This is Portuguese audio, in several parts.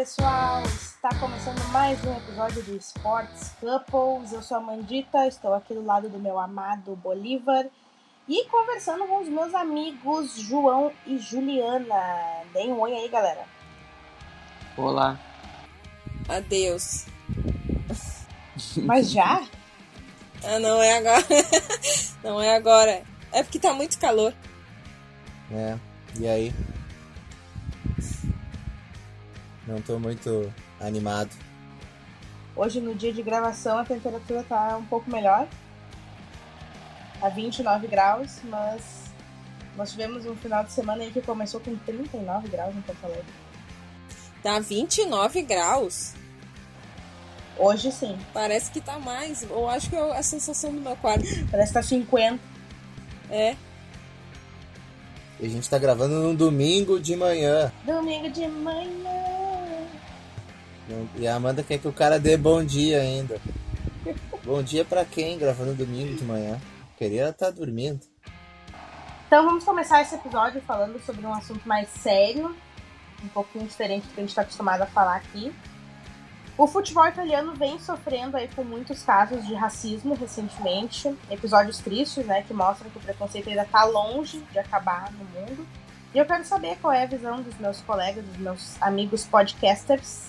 pessoal! Está começando mais um episódio do Sports Couples. Eu sou a Mandita, estou aqui do lado do meu amado Bolívar e conversando com os meus amigos João e Juliana. Deem um oi aí, galera. Olá. Adeus. Mas já? ah, não é agora. não é agora. É porque tá muito calor. É, e aí? Não tô muito animado. Hoje, no dia de gravação, a temperatura tá um pouco melhor. A 29 graus, mas nós tivemos um final de semana aí que começou com 39 graus em Porto Alegre. Tá 29 graus? Hoje sim. Parece que tá mais. Eu acho que é a sensação do meu quarto. Parece que tá 50. É. E a gente tá gravando no domingo de manhã. Domingo de manhã. E a Amanda quer que o cara dê bom dia ainda. bom dia para quem gravando domingo de manhã? Queria estar tá dormindo. Então vamos começar esse episódio falando sobre um assunto mais sério, um pouquinho diferente do que a gente está acostumado a falar aqui. O futebol italiano vem sofrendo aí com muitos casos de racismo recentemente, episódios tristes, né, que mostram que o preconceito ainda está longe de acabar no mundo. E eu quero saber qual é a visão dos meus colegas, dos meus amigos podcasters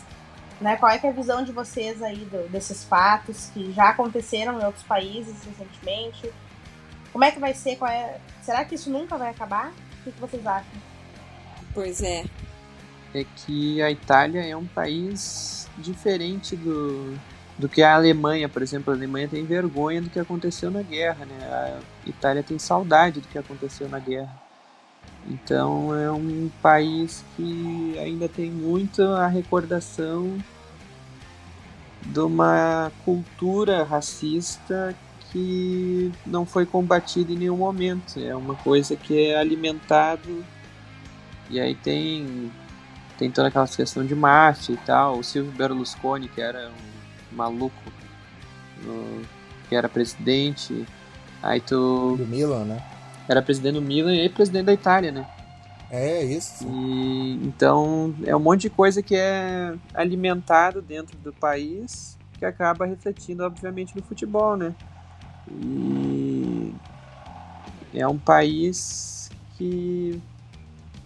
né? Qual é, é a visão de vocês aí do, desses fatos que já aconteceram em outros países recentemente? Como é que vai ser? Qual é... Será que isso nunca vai acabar? O que, que vocês acham? Pois é. É que a Itália é um país diferente do, do que a Alemanha, por exemplo. A Alemanha tem vergonha do que aconteceu na guerra, né? A Itália tem saudade do que aconteceu na guerra. Então é um país que ainda tem muito a recordação de uma cultura racista que não foi combatida em nenhum momento. É uma coisa que é alimentado e aí tem tem toda aquela questão de máfia e tal. O Silvio Berlusconi, que era um maluco, no, que era presidente. Aí tu. Do Milan, né? Era presidente do Milan e presidente da Itália, né? É, isso. E, então, é um monte de coisa que é alimentado dentro do país que acaba refletindo, obviamente, no futebol, né? E é um país que,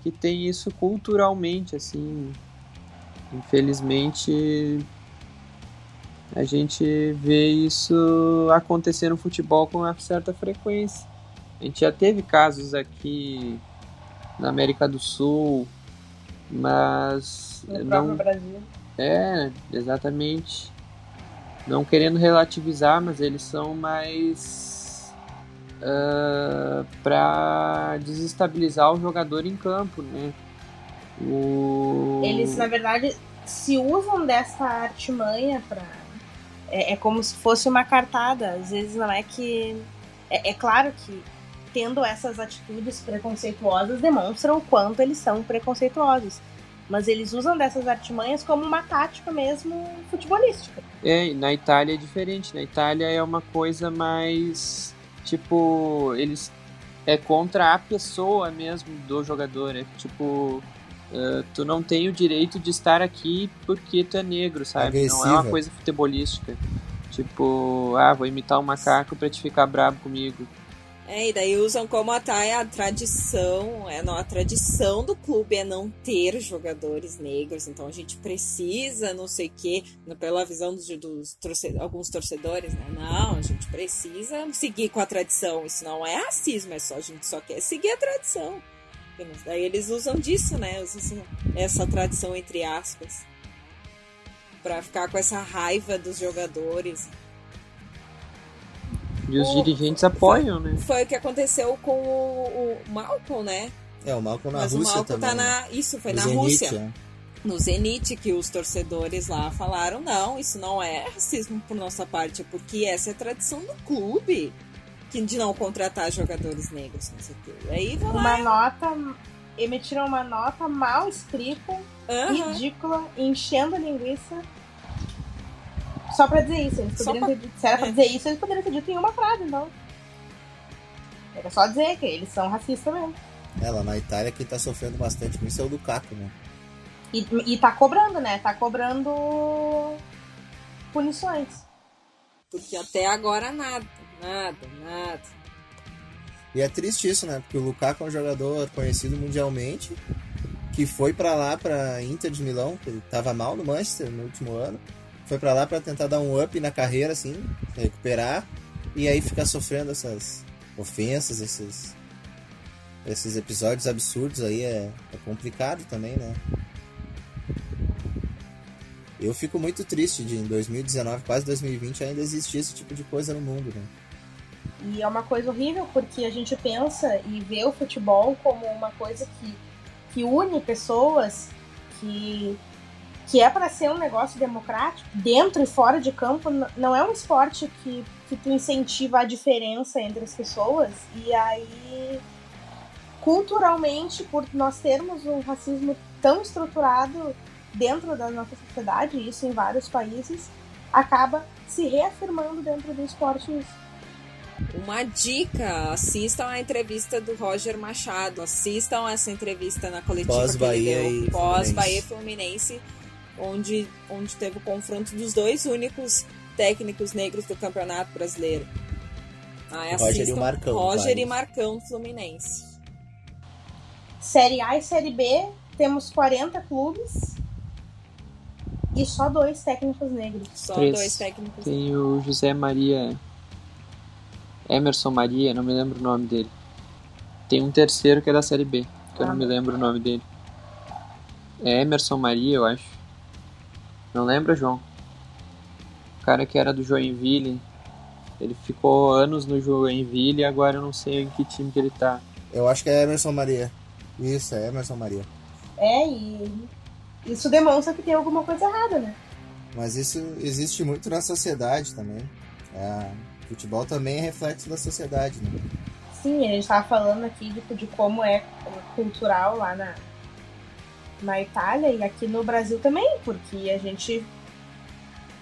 que tem isso culturalmente, assim. Infelizmente, a gente vê isso acontecer no futebol com uma certa frequência. A gente já teve casos aqui na América do Sul, mas no não Brasil. É, exatamente. Não querendo relativizar, mas eles são mais uh, ah, para desestabilizar o jogador em campo, né? O... Eles, na verdade, se usam dessa artimanha para é, é, como se fosse uma cartada. Às vezes não é que é, é claro que tendo essas atitudes preconceituosas demonstram o quanto eles são preconceituosos. Mas eles usam dessas artimanhas como uma tática mesmo futebolística. É, na Itália é diferente. Na Itália é uma coisa mais. Tipo, eles. É contra a pessoa mesmo do jogador. É tipo. Uh, tu não tem o direito de estar aqui porque tu é negro, sabe? Agressiva. Não é uma coisa futebolística. Tipo, ah, vou imitar um macaco pra te ficar bravo comigo. É, e daí usam como a, a tradição, é, não, a tradição do clube é não ter jogadores negros, então a gente precisa, não sei o quê, pela visão dos, dos alguns torcedores, né? Não, a gente precisa seguir com a tradição. Isso não é racismo, é só a gente só quer seguir a tradição. Daí eles usam disso, né? Usam essa tradição entre aspas. Pra ficar com essa raiva dos jogadores. E os o, dirigentes apoiam, foi, né? Foi o que aconteceu com o, o Malcolm, né? É, o Malcolm na Mas Rússia o Malcolm também. Tá na... Né? Isso, foi no na Zenit, Rússia. É. No Zenit, que os torcedores lá falaram, não, isso não é racismo por nossa parte, é porque essa é a tradição do clube de não contratar jogadores negros, não sei o quê. Aí uma lá... nota, emitiram uma nota mal escrita, uhum. ridícula, enchendo a linguiça só pra dizer isso. Eles poderiam pra... ter dito, se era pra dizer isso, eles poderiam ter dito em uma frase, então. Era só dizer que eles são racistas mesmo. É, lá na Itália quem tá sofrendo bastante com isso é o Lukaku, né? E, e tá cobrando, né? Tá cobrando punições. Porque até agora nada, nada, nada. E é triste isso, né? Porque o Lukaku é um jogador conhecido mundialmente, que foi para lá, para Inter de Milão, que ele tava mal no Manchester no último ano. Foi para lá para tentar dar um up na carreira, assim, recuperar, e aí ficar sofrendo essas ofensas, esses, esses episódios absurdos aí é, é complicado também, né? Eu fico muito triste de em 2019, quase 2020, ainda existir esse tipo de coisa no mundo, né? E é uma coisa horrível porque a gente pensa e vê o futebol como uma coisa que, que une pessoas, que, que é para ser um negócio democrático, dentro e fora de campo. Não é um esporte que, que tu incentiva a diferença entre as pessoas. E aí, culturalmente, por nós termos um racismo tão estruturado dentro da nossa sociedade, isso em vários países, acaba se reafirmando dentro do esporte isso. Uma dica, assistam a entrevista do Roger Machado, assistam essa entrevista na coletiva pós que ele Bahia deu, pós Bahia Fluminense, onde, onde teve o confronto dos dois únicos técnicos negros do Campeonato Brasileiro. Ah, Roger e o Marcão. Roger e Marcão Fluminense. Série A e Série B, temos 40 clubes e só dois técnicos negros. Só Três. dois técnicos. Tem o José Maria. Emerson Maria, não me lembro o nome dele. Tem um terceiro que é da série B, que eu Ah, não me lembro o nome dele. É Emerson Maria, eu acho. Não lembra, João? O cara que era do Joinville. Ele ficou anos no Joinville e agora eu não sei em que time que ele tá. Eu acho que é Emerson Maria. Isso, é Emerson Maria. É, e isso demonstra que tem alguma coisa errada, né? Mas isso existe muito na sociedade também. É, futebol também é reflexo da sociedade, né? Sim, a gente tava falando aqui de, de como é cultural lá na, na Itália e aqui no Brasil também, porque a gente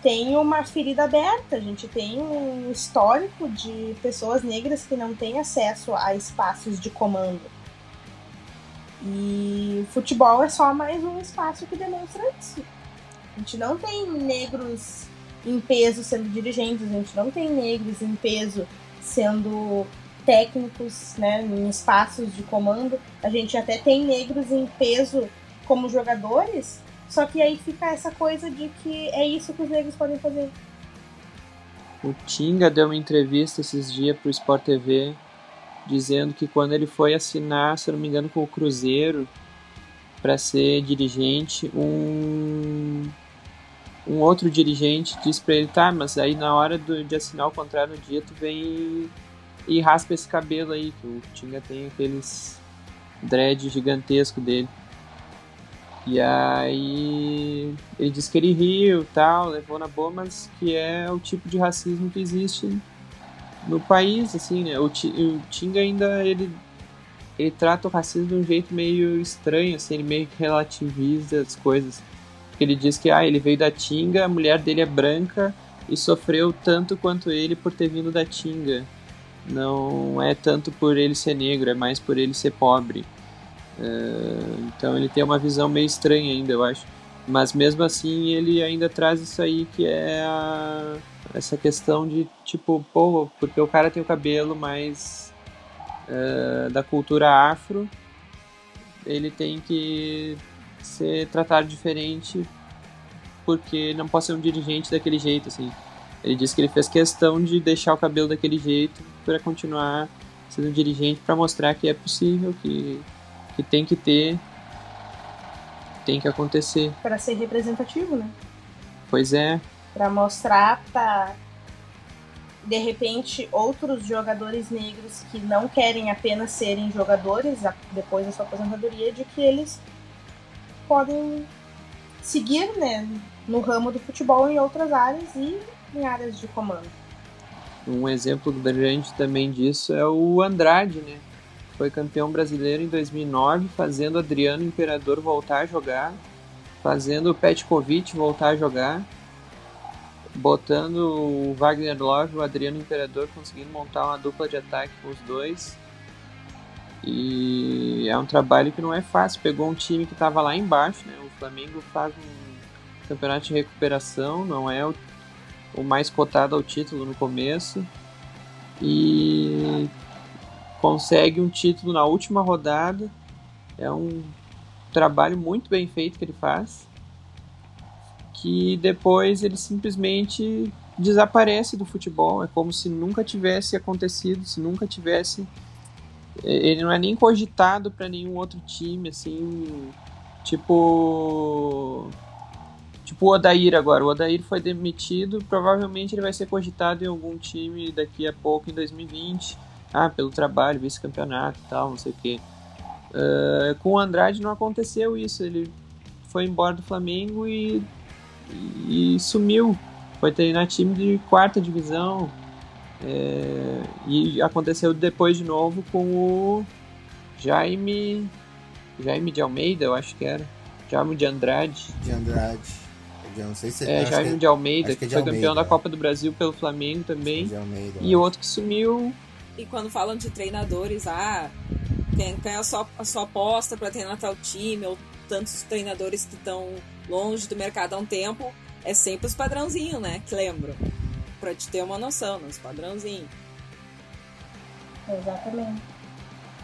tem uma ferida aberta, a gente tem um histórico de pessoas negras que não têm acesso a espaços de comando. E o futebol é só mais um espaço que demonstra isso. A gente não tem negros em peso sendo dirigentes, a gente não tem negros em peso sendo técnicos, né, em espaços de comando. A gente até tem negros em peso como jogadores, só que aí fica essa coisa de que é isso que os negros podem fazer. O Tinga deu uma entrevista esses dias pro Sport TV dizendo que quando ele foi assinar, se não me engano, com o Cruzeiro para ser dirigente, um um outro dirigente disse para ele, tá, mas aí na hora do, de assinar o contrato no dia, tu vem e, e raspa esse cabelo aí, que o Tinga tem aqueles dread gigantesco dele. E aí ele disse que ele riu tal, levou na boa, mas que é o tipo de racismo que existe no país, assim, né? O, o Tinga ainda ele, ele trata o racismo de um jeito meio estranho, assim, ele meio que relativiza as coisas. Porque ele diz que ah, ele veio da Tinga, a mulher dele é branca e sofreu tanto quanto ele por ter vindo da Tinga. Não é tanto por ele ser negro, é mais por ele ser pobre. É, então ele tem uma visão meio estranha ainda, eu acho. Mas mesmo assim ele ainda traz isso aí que é a- essa questão de tipo, pô, porque o cara tem o cabelo mais é, da cultura afro, ele tem que ser tratado diferente porque não pode ser um dirigente daquele jeito, assim. Ele disse que ele fez questão de deixar o cabelo daquele jeito para continuar sendo dirigente para mostrar que é possível, que, que tem que ter, tem que acontecer. Para ser representativo, né? Pois é, Para mostrar para de repente outros jogadores negros que não querem apenas serem jogadores depois da sua aposentadoria de que eles podem seguir, né, no ramo do futebol em outras áreas e em áreas de comando. Um exemplo grande também disso é o Andrade, né? Foi campeão brasileiro em 2009, fazendo Adriano Imperador voltar a jogar, fazendo Petkovic voltar a jogar, botando o Wagner Love e o Adriano Imperador conseguindo montar uma dupla de ataque com os dois. E é um trabalho que não é fácil. Pegou um time que estava lá embaixo, né? O Flamengo faz um campeonato de recuperação, não é o mais cotado ao título no começo. E consegue um título na última rodada. É um trabalho muito bem feito que ele faz. Que depois ele simplesmente desaparece do futebol. É como se nunca tivesse acontecido, se nunca tivesse. Ele não é nem cogitado para nenhum outro time, assim. Tipo. Tipo o Odair agora. O Odair foi demitido, provavelmente ele vai ser cogitado em algum time daqui a pouco, em 2020. Ah, pelo trabalho, vice-campeonato e tal, não sei o quê. Uh, com o Andrade não aconteceu isso. Ele foi embora do Flamengo e, e, sumiu foi treinar time de quarta divisão. É, e aconteceu depois de novo com o Jaime. Jaime de Almeida, eu acho que era. Jaime de Andrade. De Andrade. Eu não sei se é, Jaime que, de Almeida, que, é de foi Almeida, campeão da Copa do Brasil pelo Flamengo também. É Almeida, e outro que sumiu. E quando falam de treinadores, ah, quem, quem é a sua, a sua aposta para treinar tal time, ou tantos treinadores que estão longe do mercado há um tempo, é sempre os padrãozinhos, né? Que lembro. Pra te ter uma noção, nos padrãozinhos. Exatamente.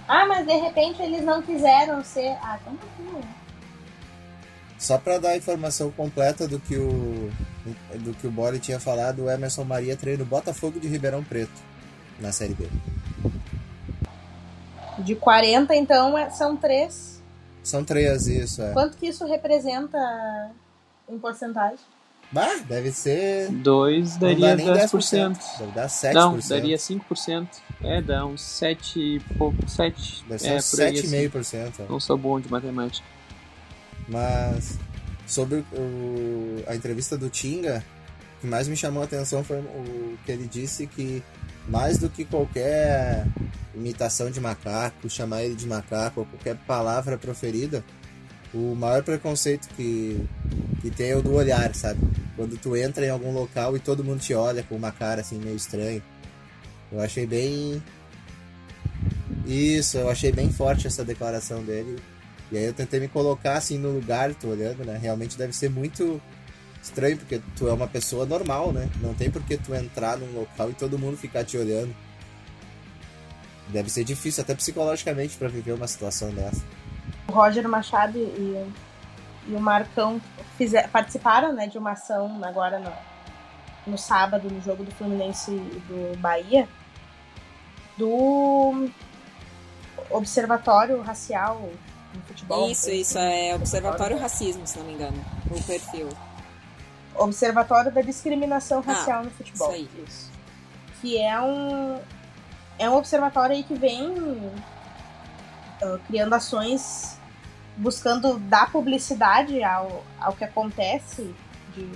Ah, mas de repente eles não quiseram ser. Ah, então não Só para dar a informação completa do que o do que o Bori tinha falado, o Emerson Maria treina o Botafogo de Ribeirão Preto na Série B. De 40, então, é, são três. São três, isso. É. Quanto que isso representa em porcentagem? Bah, deve ser. 2 daria 10%. 10%. Deve dar 7%. Não, daria 5%. É, dá uns 7 e pouco. 7. Deve ser é, 7,5%. Assim. Não sou bom de matemática. Mas sobre o, a entrevista do Tinga, o que mais me chamou a atenção foi o que ele disse que mais do que qualquer imitação de macaco, chamar ele de macaco ou qualquer palavra proferida, o maior preconceito que, que tem é o do olhar, sabe? Quando tu entra em algum local e todo mundo te olha com uma cara assim meio estranha. Eu achei bem. Isso, eu achei bem forte essa declaração dele. E aí eu tentei me colocar assim no lugar, tô olhando, né? Realmente deve ser muito estranho, porque tu é uma pessoa normal, né? Não tem por que tu entrar num local e todo mundo ficar te olhando. Deve ser difícil, até psicologicamente, para viver uma situação dessa o Roger Machado e, e o Marcão fizer, participaram né, de uma ação agora no, no sábado, no jogo do Fluminense e do Bahia, do Observatório Racial no futebol. Isso, isso, é Observatório Racismo, se não me engano, o perfil. Observatório da Discriminação Racial ah, no Futebol. Isso aí. Isso. Que é um, é um observatório aí que vem uh, criando ações buscando dar publicidade ao, ao que acontece de,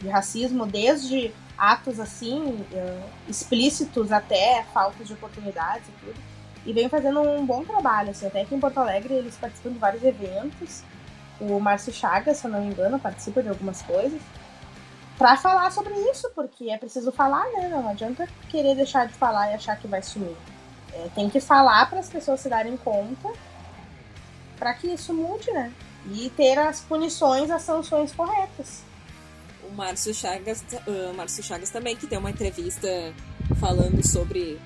de racismo, desde atos assim, uh, explícitos até faltas de oportunidades e tudo. E vem fazendo um bom trabalho, assim, até aqui em Porto Alegre eles participam de vários eventos. O Márcio Chagas, se eu não me engano, participa de algumas coisas. Pra falar sobre isso, porque é preciso falar, né? Não adianta querer deixar de falar e achar que vai sumir. É, tem que falar para as pessoas se darem conta para que isso mude, né? E ter as punições, as sanções corretas. O Márcio Chagas, uh, Márcio Chagas também, que tem uma entrevista falando sobre,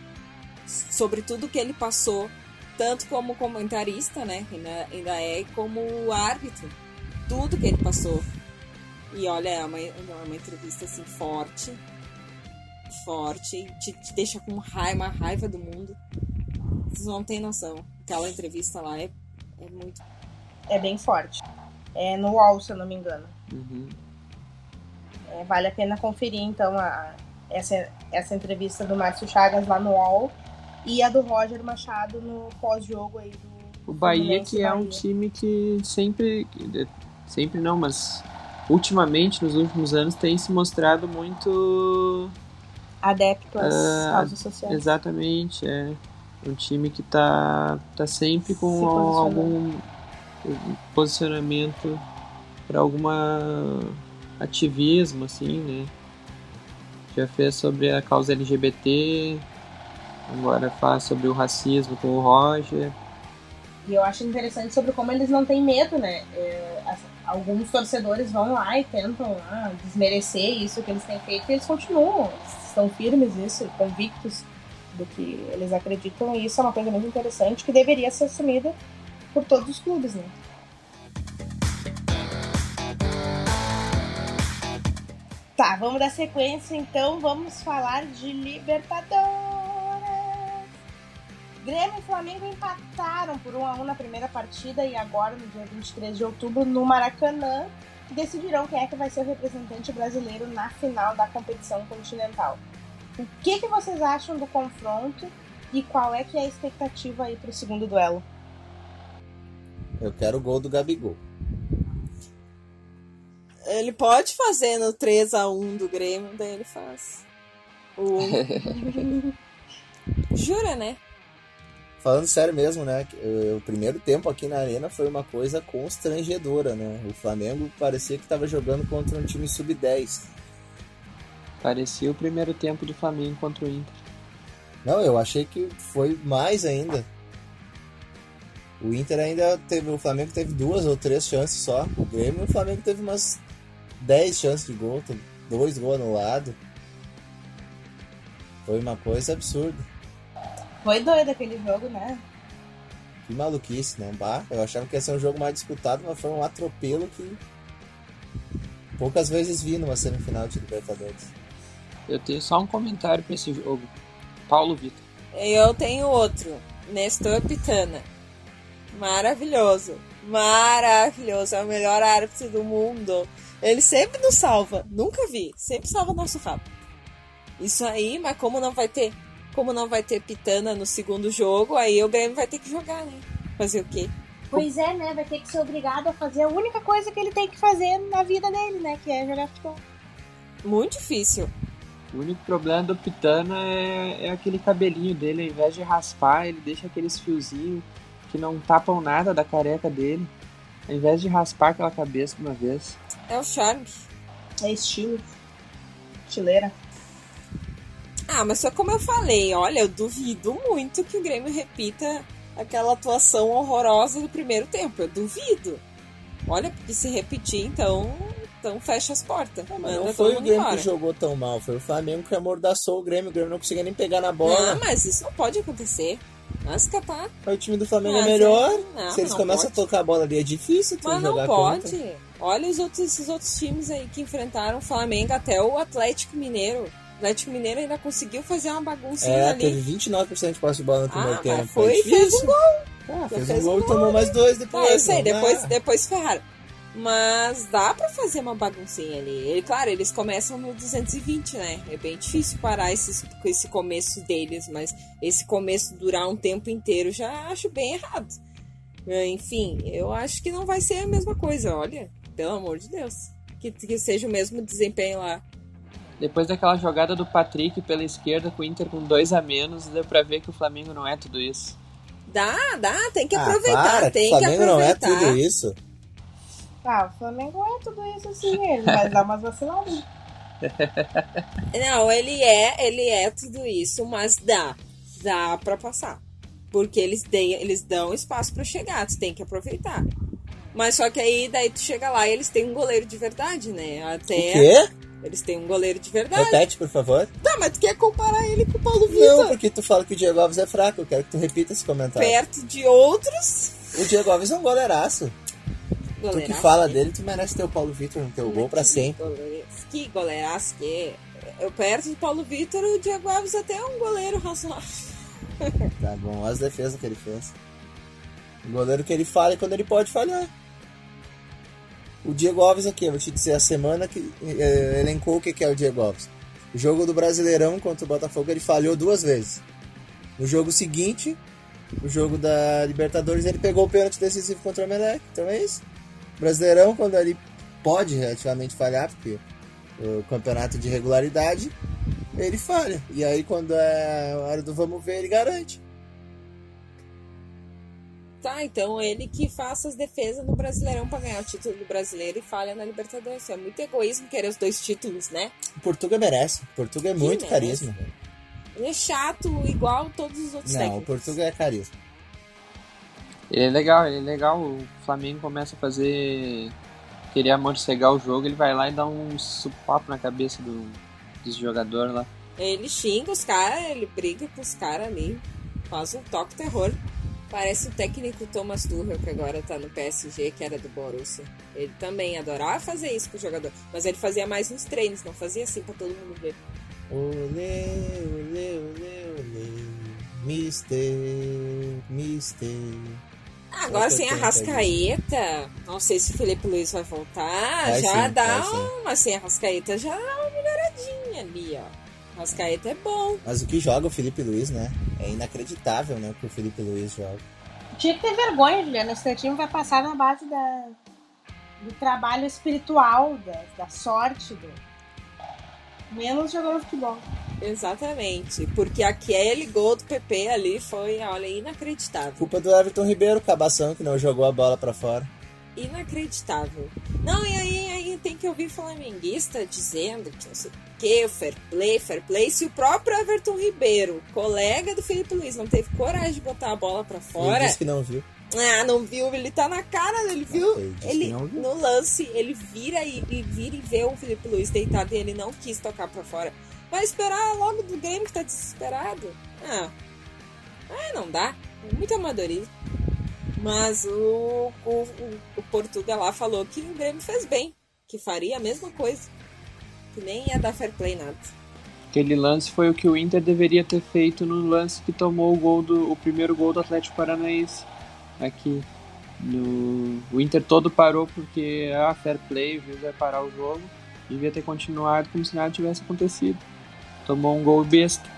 sobre tudo que ele passou, tanto como comentarista, né? Ainda, ainda é como árbitro. Tudo que ele passou. E olha, é uma, é uma entrevista assim forte. Forte. Te, te deixa com raiva, uma raiva do mundo. Vocês não têm noção. Aquela entrevista lá é é muito. É bem forte. É no UOL, se eu não me engano. Uhum. É, vale a pena conferir, então, a, essa, essa entrevista do Márcio Chagas lá no UOL e a do Roger Machado no pós-jogo aí do. O Bahia, que é um time que sempre. Sempre não, mas ultimamente, nos últimos anos, tem se mostrado muito. Adepto às uh, causas sociais. Exatamente, é um time que tá, tá sempre com algum posicionamento para alguma ativismo, assim, né? Já fez sobre a causa LGBT, agora faz sobre o racismo com o Roger. E eu acho interessante sobre como eles não têm medo, né? É, alguns torcedores vão lá e tentam lá desmerecer isso que eles têm feito e eles continuam, estão firmes nisso, convictos do que eles acreditam, e isso é uma coisa muito interessante que deveria ser assumida por todos os clubes, né? Tá, vamos dar sequência então, vamos falar de Libertadores. Grêmio e Flamengo empataram por 1 a 1 na primeira partida e agora, no dia 23 de outubro, no Maracanã, decidirão quem é que vai ser o representante brasileiro na final da competição continental. O que, que vocês acham do confronto e qual é que é a expectativa aí para o segundo duelo? Eu quero o gol do Gabigol. Ele pode fazer no 3 a 1 do Grêmio, daí ele faz. O... Jura, né? Falando sério mesmo, né? Eh, o primeiro tempo aqui na Arena foi uma coisa constrangedora, né? O Flamengo parecia que estava jogando contra um time sub-10. Parecia o primeiro tempo do Flamengo contra o Inter. Não, eu achei que foi mais ainda. O Inter ainda teve. O Flamengo teve duas ou três chances só. O Grêmio o Flamengo teve umas 10 chances de gol, dois gols anulados. Foi uma coisa absurda. Foi doido aquele jogo, né? Que maluquice, né? Bah, eu achava que ia ser um jogo mais disputado, mas foi um atropelo que poucas vezes vi numa semifinal de Libertadores. Eu tenho só um comentário para esse jogo. Paulo Vitor. Eu tenho outro. Nestor Pitana. Maravilhoso. Maravilhoso. É o melhor árbitro do mundo. Ele sempre nos salva. Nunca vi. Sempre salva nosso rabo. Isso aí, mas como não vai ter como não vai ter Pitana no segundo jogo, aí o Grêmio vai ter que jogar, né? Fazer o quê? Pois é, né? Vai ter que ser obrigado a fazer a única coisa que ele tem que fazer na vida dele, né? Que é jogar futebol. Muito difícil. O único problema do Pitana é, é aquele cabelinho dele, ao invés de raspar, ele deixa aqueles fiozinhos que não tapam nada da careca dele. Ao invés de raspar aquela cabeça de uma vez. É o charme. É estilo. Estileira. Ah, mas só como eu falei, olha, eu duvido muito que o Grêmio repita aquela atuação horrorosa do primeiro tempo. Eu duvido. Olha, porque se repetir, então, então fecha as portas. Não, mas não foi o Grêmio embora. que jogou tão mal, foi o Flamengo que amordaçou o Grêmio. O Grêmio não conseguia nem pegar na bola. Não, mas isso não pode acontecer. Mas capaz. O time do Flamengo é mas é melhor. Não, se eles começam pode. a tocar a bola ali, é difícil mas não pode. Contra. Olha os outros, esses outros times aí que enfrentaram o Flamengo, até o Atlético Mineiro. Atlético Mineiro ainda conseguiu fazer uma baguncinha é, ali. teve 29% de posse de bola no primeiro ah, tempo. Foi e fez um gol. Ah, fez, fez, um gol e tomou mais dois depois. Ah, eu sei, depois, depois ferraram. Mas dá para fazer uma baguncinha ali. Ele, claro, eles começam no 220, né? É bem difícil parar esses, esse começo deles, mas esse começo durar um tempo inteiro já acho bem errado. Enfim, eu acho que não vai ser a mesma coisa, olha. Pelo amor de Deus. Que, que seja o mesmo desempenho lá depois daquela jogada do Patrick pela esquerda com o Inter com dois a menos, deu pra ver que o Flamengo não é tudo isso. Dá, dá, tem que ah, aproveitar, para, tem que, o Flamengo não é tudo isso. Ah, o Flamengo é tudo isso sim, ele vai dar umas vaciladas. Não, ele é, ele é tudo isso, mas dá, dá pra passar. Porque eles, de, eles dão espaço para chegar, tu tem que aproveitar. Mas só que aí, daí tu chega lá e eles têm um goleiro de verdade, né? Até... O quê? Eles têm um goleiro de verdade. Repete, por favor. Tá, mas tu quer comparar ele com o Paulo Vitor? Não, porque tu fala que o Diego Alves é fraco. Eu quero que tu repita esse comentário. Perto de outros. O Diego Alves é um goleiraço. goleiraço tu que fala dele, tu merece ter o Paulo Vitor no teu gol pra sempre. Que goleiraço que é. Eu perto do Paulo Vitor, o Diego Alves até é um goleiro razoável. Tá bom, as defesas que ele fez. O goleiro que ele falha quando ele pode falhar. O Diego Alves aqui, eu vou te dizer a semana que é, elencou o que é o Diego Alves. O jogo do Brasileirão contra o Botafogo ele falhou duas vezes. No jogo seguinte, o jogo da Libertadores, ele pegou o pênalti decisivo contra o Emelec. Então é isso. Brasileirão, quando ele pode relativamente falhar, porque o campeonato de regularidade, ele falha. E aí, quando é a hora do vamos ver, ele garante. Tá, então ele que faça as defesas no Brasileirão para ganhar o título do brasileiro e falha na Libertadores. É muito egoísmo querer os dois títulos, né? O Portugal merece. O Portugal é muito merece. carisma. Ele é chato igual todos os outros Não, técnicos. o Portugal é carisma. Ele é legal, ele é legal. O Flamengo começa a fazer. querer amorcegar o jogo, ele vai lá e dá um supapo na cabeça do, dos jogadores lá. Ele xinga os caras, ele briga com os caras ali. Faz um toque terror. Parece o técnico Thomas Tuchel, que agora tá no PSG, que era do Borussia. Ele também adorava fazer isso com o jogador. Mas ele fazia mais nos treinos, não fazia assim pra todo mundo ver. Olê, olê, olê, olê. Mister, mister. Agora Outra sem a Rascaeta, não sei se o Felipe Luiz vai voltar, Vai já sim, dá uma sem a Rascaeta, já dá uma melhoradinha ali, ó. Rascaeta é bom. Mas o que joga o Felipe Luiz, né? É inacreditável, né? O que o Felipe Luiz joga. Tinha que ter vergonha, Juliana. Esse time vai passar na base da, do trabalho espiritual, da, da sorte, do... menos jogando futebol. Exatamente, porque aquele gol do PP ali foi, olha, inacreditável. Culpa do Everton Ribeiro, cabação, que não jogou a bola pra fora. Inacreditável. Não, e aí, aí tem que ouvir flamenguista dizendo que não sei o que, o fair play, fair play. Se o próprio Everton Ribeiro, colega do Felipe Luiz, não teve coragem de botar a bola pra Ele fora. disse que não viu. Ah, não viu? Ele tá na cara, ele viu? ele Ele, viu. no lance, ele vira e, e vira e vê o Felipe Luiz deitado e ele não quis tocar pra fora. Vai esperar logo do Grêmio que tá desesperado? Ah, ah não dá. É muito amadorismo. Mas o, o, o, Portugal lá falou que o Grêmio fez bem, que faria a mesma coisa. Que nem ia dar fair play nada. Aquele lance foi o que o Inter deveria ter feito no lance que tomou o gol do o primeiro gol do Atlético Paranaense aqui. No, o Inter todo parou porque ah, fair play, o juiz vai parar o jogo. Devia ter continuado como se nada tivesse acontecido. Tomou um gol besta.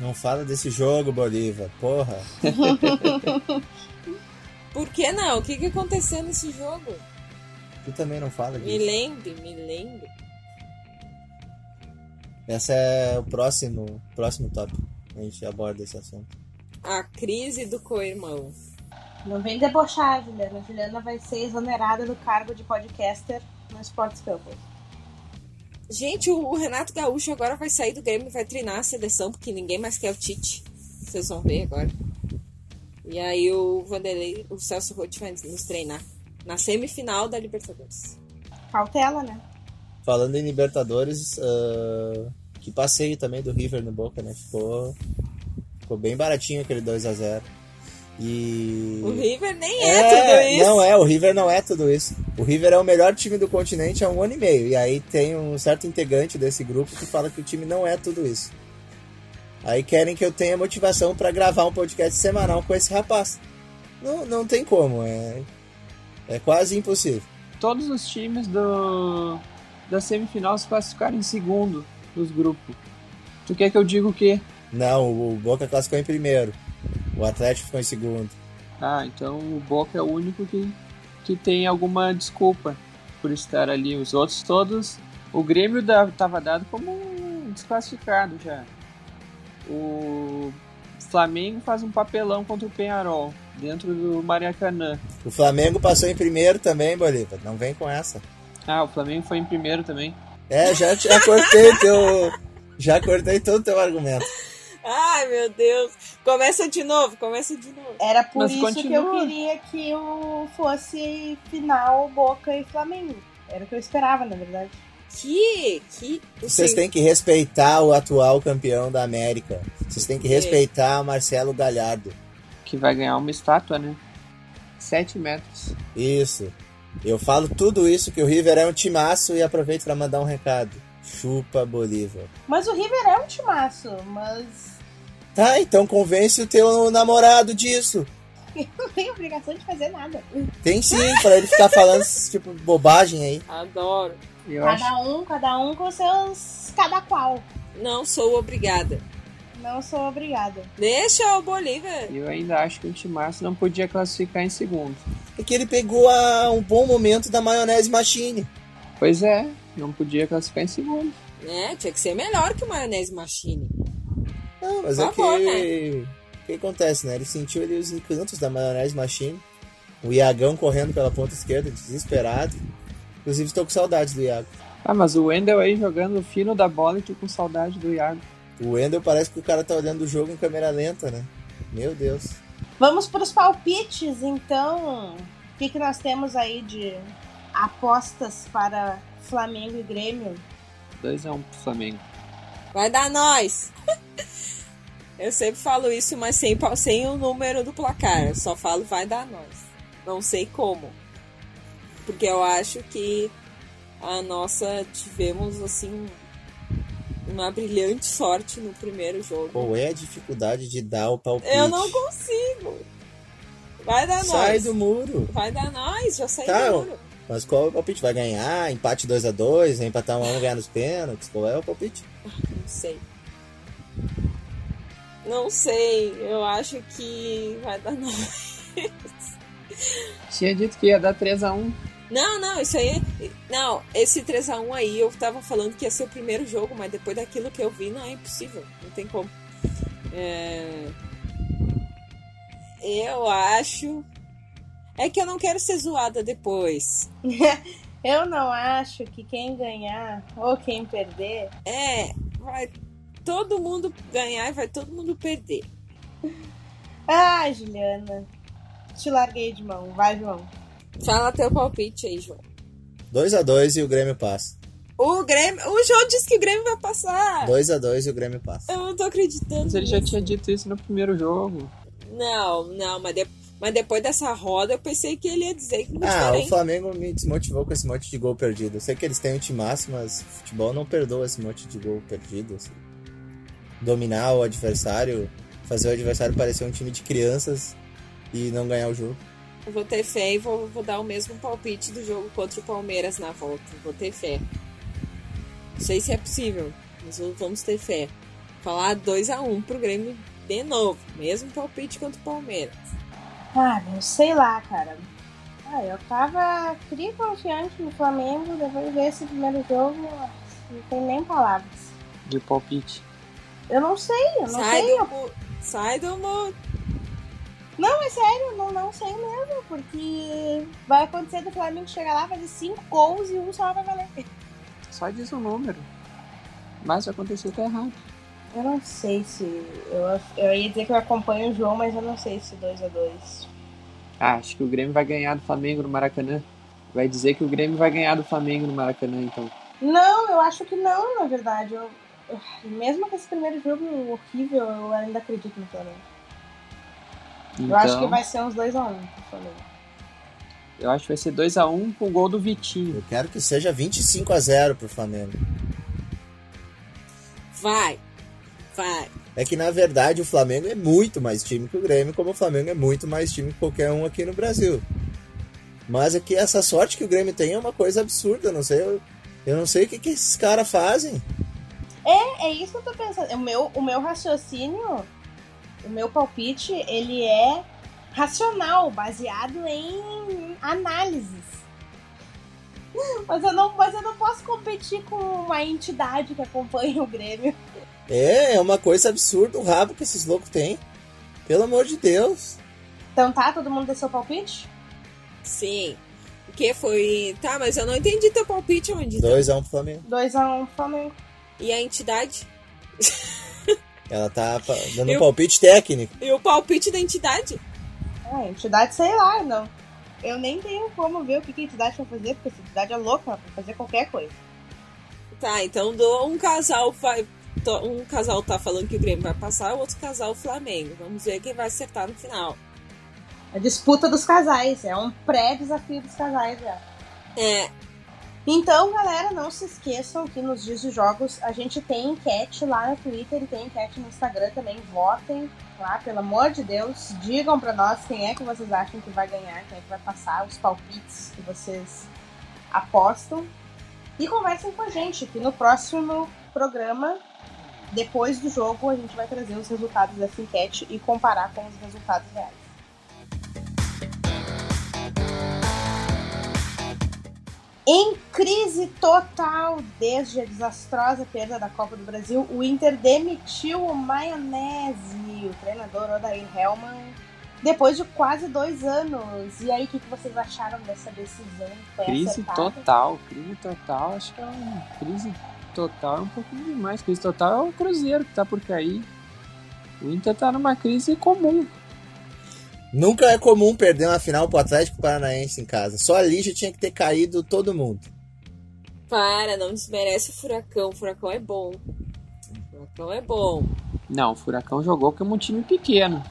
Não fala desse jogo, Bolívar. Porra. Por que não? O que, que aconteceu nesse jogo? Tu também não fala Me disso. lembre, me lembre. Esse é o próximo, próximo tópico. A gente aborda esse assunto. A crise do co-irmão. Não vem debochar, Juliana. Juliana vai ser exonerada do cargo de podcaster no Sports Campus. Gente, o Renato Gaúcho agora vai sair do Grêmio e vai treinar a seleção, porque ninguém mais quer o Tite. Vocês vão ver agora. E aí o Vanderlei, o Celso Roth vai nos treinar. Na semifinal da Libertadores. Cautela, né? Falando em Libertadores, ah, que passeio também do River no Boca, né? Ficou, ficou bem baratinho aquele 2 a 0 E. O River nem é, tudo isso. Não é, o River não é tudo isso. O River é o melhor time do continente há um ano e meio. E aí tem um certo integrante desse grupo que fala que o time não é tudo isso. Aí querem que eu tenha motivação pra gravar um podcast semanal com esse rapaz. Não, não tem como, é, é quase impossível. Todos os times do da semifinal se classificaram em segundo dos grupos. Tu quer que eu diga o quê? Não, o Boca classificou em primeiro. O Atlético ficou em segundo. Ah, então o Boca é o único que, que tem alguma desculpa por estar ali. Os outros todos. O Grêmio da- tava dado como desclassificado já. O Flamengo faz um papelão contra o Penharol dentro do Maracanã. O Flamengo passou em primeiro também, Bolívar. Não vem com essa. Ah, o Flamengo foi em primeiro também. É, já, já cortei teu. Já cortei todo o teu argumento. Ai, meu Deus. Começa de novo, começa de novo. Era por Mas isso que continua. eu queria que o fosse final Boca e Flamengo. Era o que eu esperava, na verdade. Que, que... Vocês têm que respeitar o atual campeão da América. Vocês têm que respeitar o Marcelo Galhardo. Que vai ganhar uma estátua, né? 7 metros. Isso. Eu falo tudo isso que o River é um timaço e aproveito para mandar um recado. Chupa Bolívar. Mas o River é um timaço, mas Tá, então convence o teu namorado disso. Não tem obrigação de fazer nada. Tem sim, pra ele ficar falando esse tipo de bobagem aí. Adoro. Eu acho Cada um, cada um com seus. cada qual. Não sou obrigada. Não sou obrigada. Deixa o Bolívar. Eu ainda acho que o Timaço não podia classificar em segundo. É que ele pegou a, um bom momento da maionese machine. Pois é, não podia classificar em segundo. né? Tinha que ser melhor que o Maionese Machine. Não, mas Por é favor, que. O que acontece, né? Ele sentiu ali os encantos da maionese machine. O Iagão correndo pela ponta esquerda, desesperado. Inclusive, estou com saudades do Iago. Ah, mas o Wendel aí jogando fino da bola e tu com saudade do Iago. O Wendel parece que o cara tá olhando o jogo em câmera lenta, né? Meu Deus. Vamos para os palpites, então. O que, que nós temos aí de apostas para Flamengo e Grêmio? 2x1 um pro Flamengo. Vai dar nós! Eu sempre falo isso, mas sem, sem o número do placar. Eu só falo vai dar nós. Não sei como. Porque eu acho que a nossa tivemos assim uma brilhante sorte no primeiro jogo. Qual é a dificuldade de dar o palpite? Eu não consigo. Vai dar Sai nós. Sai do muro. Vai dar nós, já saí tá, do muro. Mas qual é o palpite? Vai ganhar? Empate 2x2? Vai empatar 1 a 1 ganhar nos pênaltis? Qual é o palpite? Não sei. Não sei. Eu acho que vai dar nós. Tinha dito que ia dar 3x1. Não, não, isso aí. Não, esse 3x1 aí eu tava falando que ia ser o primeiro jogo, mas depois daquilo que eu vi, não é impossível. Não tem como. É... Eu acho. É que eu não quero ser zoada depois. eu não acho que quem ganhar ou quem perder. É, vai todo mundo ganhar e vai todo mundo perder. Ah, Juliana. Te larguei de mão. Vai, João. Fala teu palpite aí, João. 2x2 e o Grêmio passa. O Grêmio. O João disse que o Grêmio vai passar. 2x2 e o Grêmio passa. Eu não tô acreditando. Mas ele já tinha dito isso no primeiro jogo. Não, não, mas, de... mas depois dessa roda eu pensei que ele ia dizer que Ah, diferente. o Flamengo me desmotivou com esse monte de gol perdido. Eu sei que eles têm um time máximo, mas futebol não perdoa esse monte de gol perdido. Assim. Dominar o adversário, fazer o adversário parecer um time de crianças e não ganhar o jogo. Eu vou ter fé e vou, vou dar o mesmo palpite do jogo contra o Palmeiras na volta. Vou ter fé. Não sei se é possível, mas vamos ter fé. Falar 2x1 um pro Grêmio de novo. Mesmo palpite contra o Palmeiras. Ah, não sei lá, cara. Ah, eu tava confiante no Flamengo, depois de ver esse primeiro jogo, não tem nem palavras. De palpite. Eu não sei, eu não sai sei. Do, eu... Sai do mundo. Não, é sério, não, não sei mesmo, porque vai acontecer do Flamengo chegar lá, fazer cinco gols e um só vai valer. Só diz o número. Mas se acontecer, tá errado. Eu não sei se. Eu, eu ia dizer que eu acompanho o João, mas eu não sei se 2x2. Ah, acho que o Grêmio vai ganhar do Flamengo no Maracanã. Vai dizer que o Grêmio vai ganhar do Flamengo no Maracanã, então. Não, eu acho que não, na verdade. Eu, mesmo com esse primeiro jogo horrível, eu ainda acredito no Flamengo. então eu acho que vai ser uns 2x1 um, pro Flamengo. Eu acho que vai ser 2x1 um com o gol do Vitinho. Eu quero que seja 25 a 0 pro Flamengo. Vai. Vai. É que na verdade o Flamengo é muito mais time que o Grêmio, como o Flamengo é muito mais time que qualquer um aqui no Brasil. Mas é que essa sorte que o Grêmio tem é uma coisa absurda, não sei, eu, eu não sei o que, que esses caras fazem. É, é isso que eu tô pensando. O meu, o meu raciocínio, o meu palpite, ele é racional, baseado em análises. Mas eu não, mas eu não posso competir com uma entidade que acompanha o Grêmio. É, é uma coisa absurda o rabo que esses loucos têm. Pelo amor de Deus. Então tá, todo mundo deu seu palpite? Sim. O que foi. Tá, mas eu não entendi teu palpite onde. 2x1 um pro Flamengo. 2x1 um pro Flamengo. E a entidade? Ela tá dando um palpite técnico. E o palpite da entidade? Ah, a entidade, sei lá, não. Eu nem tenho como ver o que a entidade vai fazer, porque essa entidade é louca, ela pode fazer qualquer coisa. Tá, então um casal vai. Um casal tá falando que o Grêmio vai passar, o outro casal o Flamengo. Vamos ver quem vai acertar no final. A disputa dos casais, é um pré-desafio dos casais já. É. Então, galera, não se esqueçam que nos dias de jogos a gente tem enquete lá no Twitter e tem enquete no Instagram também. Votem lá, pelo amor de Deus. Digam pra nós quem é que vocês acham que vai ganhar, quem é que vai passar, os palpites que vocês apostam. E conversem com a gente, que no próximo programa, depois do jogo, a gente vai trazer os resultados dessa enquete e comparar com os resultados reais. Em crise total desde a desastrosa perda da Copa do Brasil, o Inter demitiu o Maionese, o treinador Odair Hellman, depois de quase dois anos. E aí, o que, que vocês acharam dessa decisão? Foi crise acertada? total, crise total, acho que é uma crise total é um pouquinho demais. Crise total é o Cruzeiro que tá por cair. O Inter tá numa crise comum. Nunca é comum perder uma final pro Atlético Paranaense em casa. Só ali já tinha que ter caído todo mundo. Para, não desmerece o Furacão. O Furacão é bom. O Furacão é bom. Não, o Furacão jogou como um time pequeno.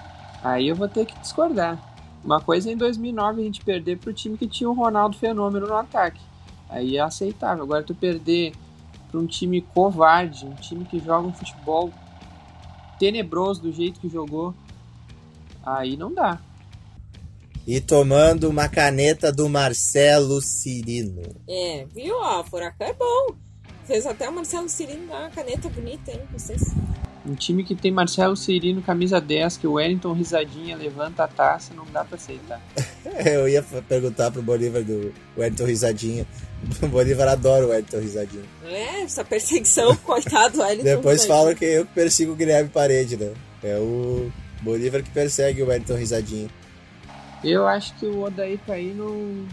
Aí eu vou ter que discordar. Uma coisa é em 2009 a gente perder pro time que tinha o Ronaldo Fenômeno no ataque. Aí é aceitável. Agora tu perder para um time covarde, um time que joga um futebol tenebroso do jeito que jogou, aí não dá. E tomando uma caneta do Marcelo Cirino. É, viu? Ó, o Furacão é bom. Fez até o Marcelo Cirino dar uma caneta bonita, hein, vocês? Um time que tem Marcelo Cirino, camisa 10, que o Wellington Risadinha levanta a taça, não dá pra aceitar. Eu ia perguntar pro Bolívar do Wellington Risadinha. O Bolívar adora o Wellington Risadinha. É, essa perseguição, coitado do Wellington Depois Risadinha. falam que eu que persigo o Guilherme Parede, né? É o Bolívar que persegue o Wellington Risadinha. Eu acho que o Odair tá aí no.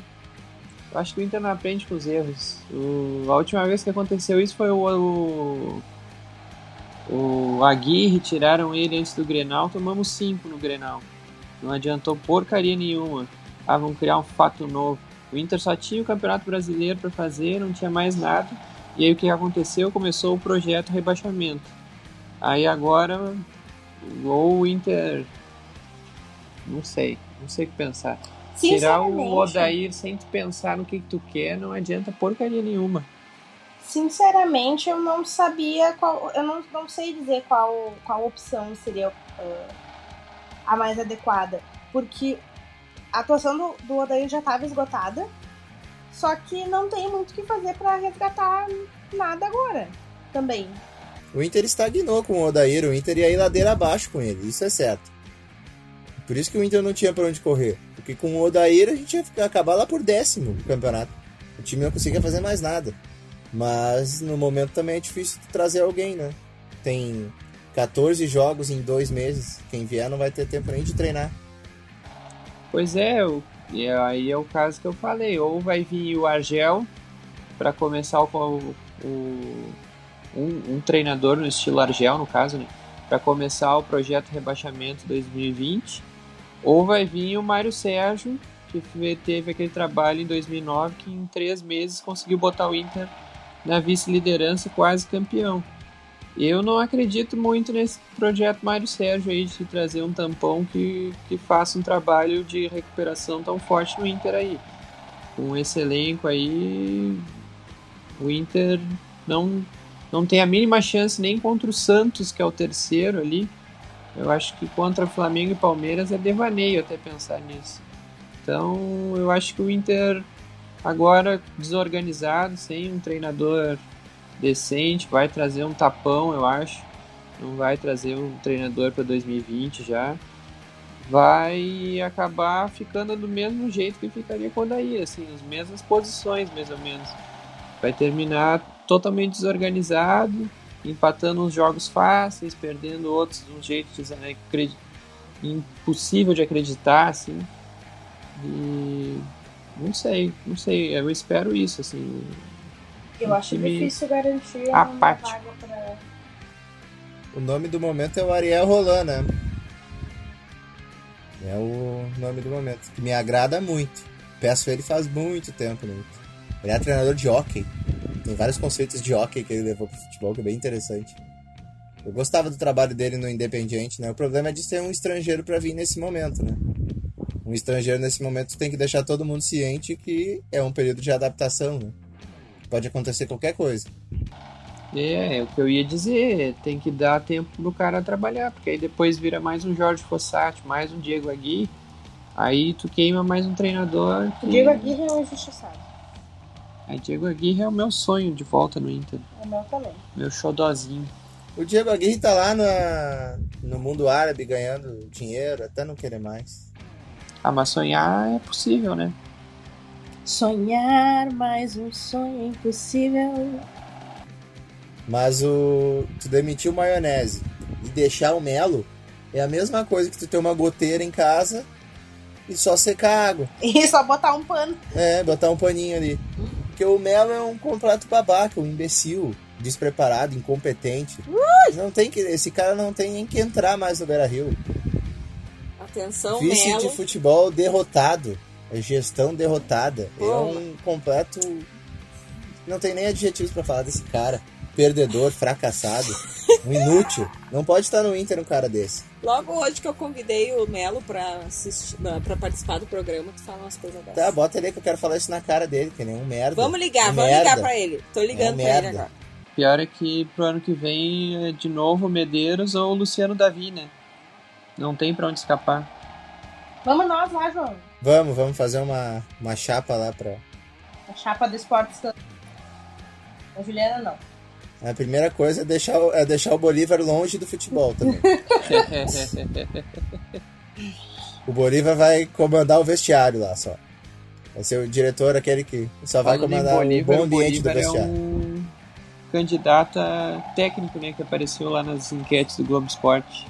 Eu acho que o Inter não aprende com os erros. O... A última vez que aconteceu isso foi o. O, o Aguirre, tiraram ele antes do Grenal, tomamos 5 no Grenal. Não adiantou porcaria nenhuma. Ah, vamos criar um fato novo. O Inter só tinha o Campeonato Brasileiro para fazer, não tinha mais nada. E aí o que aconteceu? Começou o projeto rebaixamento. Aí agora, ou o Inter. Não sei, não sei o que pensar. Tirar o Odair sem tu pensar no que, que tu quer não adianta porcaria nenhuma. sinceramente, eu não sabia qual. Eu não, não sei dizer qual, qual opção seria uh, a mais adequada. Porque a atuação do, do Odair já estava esgotada. Só que não tem muito o que fazer para resgatar nada agora. Também. O Inter estagnou com o Odair, o Inter ia ir ladeira abaixo com ele, isso é certo. Por isso que o Inter não tinha pra onde correr. Porque com o Odair a gente ia acabar lá por décimo no campeonato. O time não conseguia fazer mais nada. Mas no momento também é difícil trazer alguém, né? Tem 14 jogos em dois meses. Quem vier não vai ter tempo nem de treinar. Pois é, o- e aí é o caso que eu falei. Ou vai vir o Argel para começar o, o- um, um treinador no estilo Argel, no caso, né? Para começar o projeto Rebaixamento 2020. Ou vai vir o Mário Sérgio, que teve aquele trabalho em 2009 que em três meses conseguiu botar o Inter na vice-liderança, quase campeão. Eu não acredito muito nesse projeto Mário Sérgio aí de trazer um tampão que, que faça um trabalho de recuperação tão forte no Inter aí. Com esse elenco aí, o Inter não, não tem a mínima chance nem contra o Santos, que é o terceiro ali. Eu acho que contra Flamengo e Palmeiras é devaneio até pensar nisso. Então eu acho que o Inter agora desorganizado, sem um treinador decente, vai trazer um tapão, eu acho. Não vai trazer um treinador para 2020 já. Vai acabar ficando do mesmo jeito que ficaria com o Odair, assim, as mesmas posições, mais ou menos. Vai terminar totalmente desorganizado, empatando uns jogos fáceis, perdendo outros de um jeito desacredi- impossível de acreditar, assim. E não sei, não sei, eu espero isso, assim. Eu Um acho difícil garantir uma apático. vaga pra. O nome do momento é o Ariel Roland, né? É o nome do momento. Que me agrada muito. Peço ele faz muito tempo Inter. Ele é treinador de hockey. Tem vários conceitos de hockey que ele levou pro futebol, que é bem interessante. Eu gostava do trabalho dele no Independiente, né? O problema é de ser um estrangeiro para vir nesse momento, né? Um estrangeiro nesse momento tem que deixar todo mundo ciente que é um período de adaptação, né? Pode acontecer qualquer coisa. É, é o que eu ia dizer, tem que dar tempo pro cara trabalhar, porque aí depois vira mais um Jorge Fossati, mais um Diego Agui, aí tu queima mais um treinador. Que- Diego Aguirre é um injustiçado. Aí Diego Aguirre é o meu sonho de volta no Inter, É o meu também. meu xodozinho. O Diego Aguirre tá lá na- no mundo árabe ganhando dinheiro, até não querer mais. Ah, mas sonhar é possível, né? Sonhar mais um sonho impossível. Mas o tu demitir o maionese e deixar o melo é a mesma coisa que tu ter uma goteira em casa e só secar a água. E só botar um pano. É, botar um paninho ali. Porque o melo é um completo babaca, um imbecil, despreparado, incompetente. Não tem que, esse cara não tem nem que entrar mais no Beira Rio. Atenção, Vice Melo. de futebol derrotado. É Gestão derrotada. É Pô. um completo. Não tem nem adjetivos pra falar desse cara. Perdedor, fracassado, um inútil. Não pode estar no Inter um cara desse. Logo hoje que eu convidei o Melo pra, assistir, pra participar do programa, tu fala umas coisas dessas. Tá, bota ele aí que eu quero falar isso na cara dele, que nem um merda. Vamos ligar, Um vamos merda. ligar pra ele. Tô ligando É pra ele merda. agora. Pior é que pro ano que vem é de novo o Medeiros ou o Luciano Davi, né? Não tem pra onde escapar. Vamos nós lá, João. Vamos, vamos fazer uma, uma chapa lá pra. A chapa do esporte. A Juliana não. A primeira coisa é deixar, o- é deixar o Bolívar longe do futebol também. O Bolívar vai comandar o vestiário lá só. Vai ser o diretor, aquele que só vai Falando comandar Bolívar, o bom ambiente do Bolívar é vestiário. um candidato a técnico, né, que apareceu lá nas enquetes do Globo Esporte.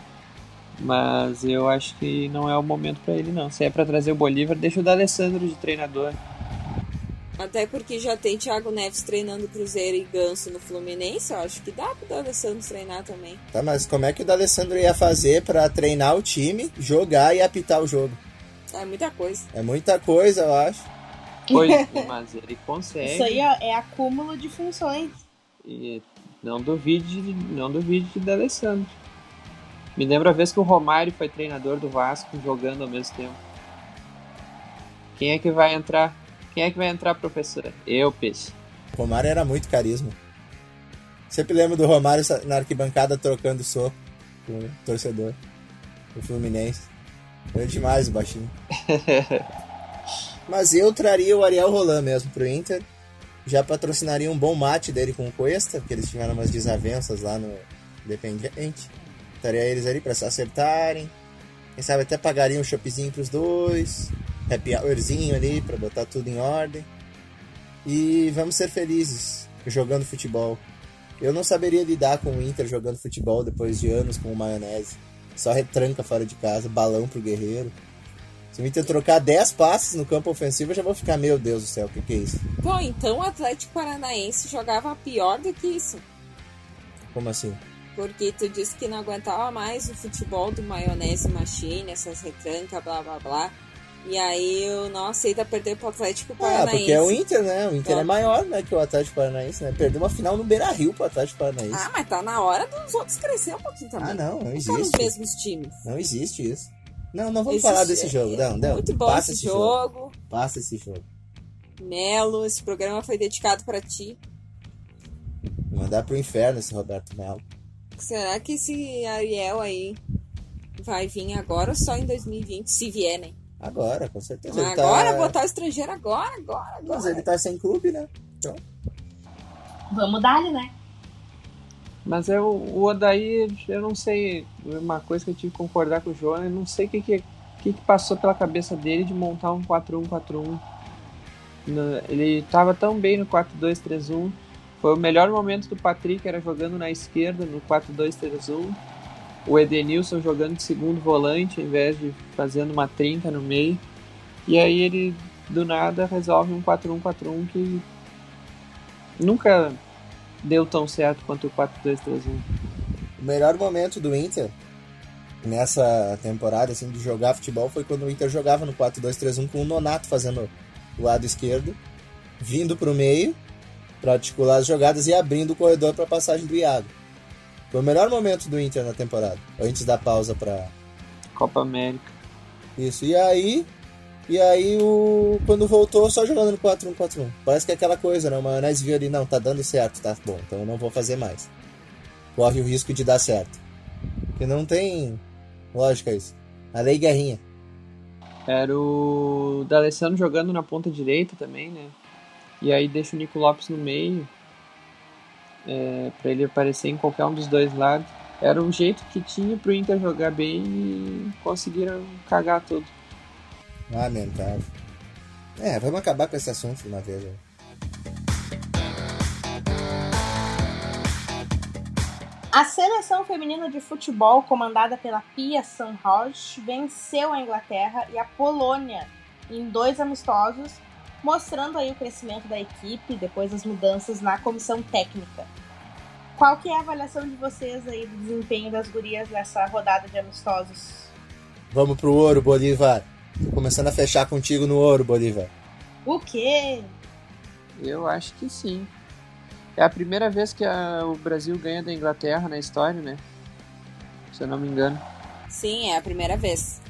Mas eu acho que não é o momento pra ele não. Se é pra trazer o Bolívar, deixa o D'Alessandro de treinador. Até porque já tem Thiago Neves treinando Cruzeiro e Ganso no Fluminense, eu acho que dá pro Alessandro treinar também. Tá, mas como é que o D'Alessandro ia fazer pra treinar o time, jogar e apitar o jogo? É muita coisa. É muita coisa, eu acho. Pois, mas ele consegue. Isso aí ó, é acúmulo de funções. E não duvide, não duvide de D'Alessandro. Me lembro a vez que o Romário foi treinador do Vasco jogando ao mesmo tempo. Quem é que vai entrar? Quem é que vai entrar, professora? Eu, peixe. Romário era muito carisma. Sempre lembro do Romário na arquibancada trocando soco com o torcedor do Fluminense. Foi demais o baixinho. Mas eu traria o Ariel Roland mesmo pro Inter. Já patrocinaria um bom mate dele com o Cuesta, porque eles tiveram umas desavenças lá no Independiente. Estaria eles ali pra se acertarem. Quem sabe até pagaria um choppzinho pros dois. Happy hourzinho ali pra botar tudo em ordem. E vamos ser felizes jogando futebol. Eu não saberia lidar com o Inter jogando futebol depois de anos com o maionese. Só retranca fora de casa, balão pro guerreiro. Se o Inter trocar 10 passes no campo ofensivo, eu já vou ficar, meu Deus do céu, o que, que é isso? Pô, então o Atlético Paranaense jogava pior do que isso. Como assim? Porque tu disse que não aguentava mais o futebol do maionese machine, essas retrancas, blá blá blá. E aí eu não aceita perder pro Atlético Ah, Paranaense. porque é o Inter, né? O Inter Tá. é maior né, que o Atlético Paranaense, né? Perdeu uma final no Beira Rio pro Atlético Paranaense. Ah, mas tá na hora dos outros crescer um pouquinho também. Ah, não, não Não são os existe. mesmos times. Não existe isso. Não, não vamos Existe- falar desse jogo, não, não. Muito bom Passa esse esse jogo. jogo. Passa esse jogo. Melo, esse programa foi dedicado pra ti. Mandar pro inferno esse Roberto Melo. Será que esse Ariel aí vai vir agora ou só em 2020? Se vier, né? Agora, com certeza. Ele Agora, tá... botar o estrangeiro agora, agora, agora. Mas ele tá sem clube, né? Então, Vamos dar-lhe, né? Mas eu, o Odaí, eu não sei, uma coisa que eu tive que concordar com o João, eu não sei o que, que, que, que passou pela cabeça dele de montar um 4-1-4-1. No- Ele estava tão bem no 4-2-3-1. Foi o melhor momento do Patrick, era jogando na esquerda no 4-2-3-1. O Edenilson jogando de segundo volante, ao invés de fazendo uma trinca no meio. E aí ele, do nada, resolve um 4-1-4-1 que nunca deu tão certo quanto o 4-2-3-1. o melhor momento do Inter nessa temporada, assim, de jogar futebol foi quando o Inter jogava no 4-2-3-1 com o Nonato fazendo o lado esquerdo, vindo pro meio para articular as jogadas e abrindo o corredor para passagem do Iago. Foi o melhor momento do Inter na temporada, antes da pausa para Copa América. Isso, e aí. E aí, o... quando voltou, só jogando no 4-1-4-1. Parece que é aquela coisa, né? O Maionese viu ali, não, tá dando certo, tá bom, então eu não vou fazer mais. Corre o risco de dar certo. Porque não tem lógica isso. A lei guerrinha. Era o D'Alessandro jogando na ponta direita também, né? E aí deixa o Nico Lopes no meio. É, para ele aparecer em qualquer um dos dois lados. Era o jeito que tinha pro Inter jogar bem e conseguiram cagar tudo. Lamentável. É, vamos acabar com esse assunto de uma vez. né? A seleção feminina de futebol, comandada pela Pia Sanroch, venceu a Inglaterra e a Polônia em dois amistosos, mostrando aí o crescimento da equipe depois das mudanças na comissão técnica. Qual que é a avaliação de vocês aí do desempenho das gurias nessa rodada de amistosos? Vamos pro ouro, Bolívar. Tô começando a fechar contigo no ouro, Bolívar. O quê? Eu acho que sim. É a primeira vez que a- o Brasil ganha da Inglaterra na história, né? Se eu não me engano. Sim, é a primeira vez.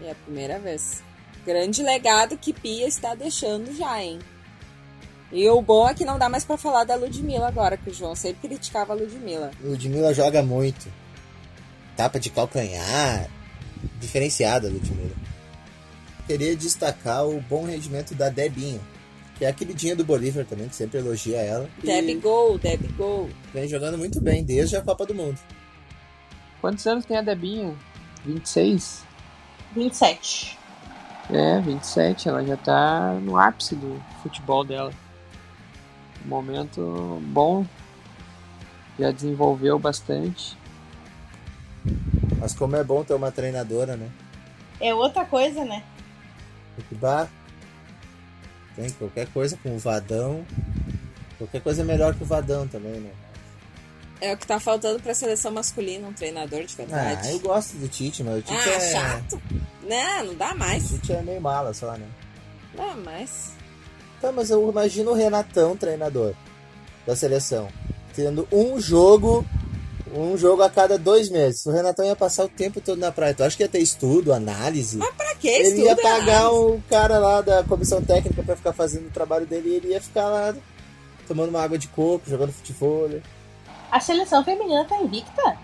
É a primeira vez. Grande legado que Pia está deixando já, hein? E o bom é que não dá mais pra falar da Ludmilla agora, que o João sempre criticava a Ludmilla. Ludmilla joga muito. Tapa de calcanhar. Diferenciada, Ludmilla. Queria destacar o bom rendimento da Debinha. Que é a queridinha do Bolívar também, que sempre elogia ela. E Deb Gol, Deb Gol. vem jogando muito bem desde a Copa do Mundo. Quantos anos tem a Debinha? 26? 27. É, 27. Ela já tá no ápice do futebol dela. Um momento bom. Já desenvolveu bastante. Mas como é bom ter uma treinadora, né? É outra coisa, né? Bah, tem qualquer coisa com o Vadão. Qualquer coisa é melhor que o Vadão também, né? É o que tá faltando pra seleção masculina, um treinador de Ah, verdade. eu gosto do Tite, mas o Tite Ah, é. chato. Não, não dá O mais. Tite é meio mala só, né? Não dá mais. Tá, mas eu imagino o Renatão, treinador da seleção, tendo um jogo, um jogo a cada dois meses. O Renatão ia passar o tempo todo na praia. Tu acha que ia ter estudo, análise? Pra que ele estudo? ia pagar o cara lá da comissão técnica pra ficar fazendo o trabalho dele e ele ia ficar lá tomando uma água de coco, jogando futebol. né? A seleção feminina tá invicta?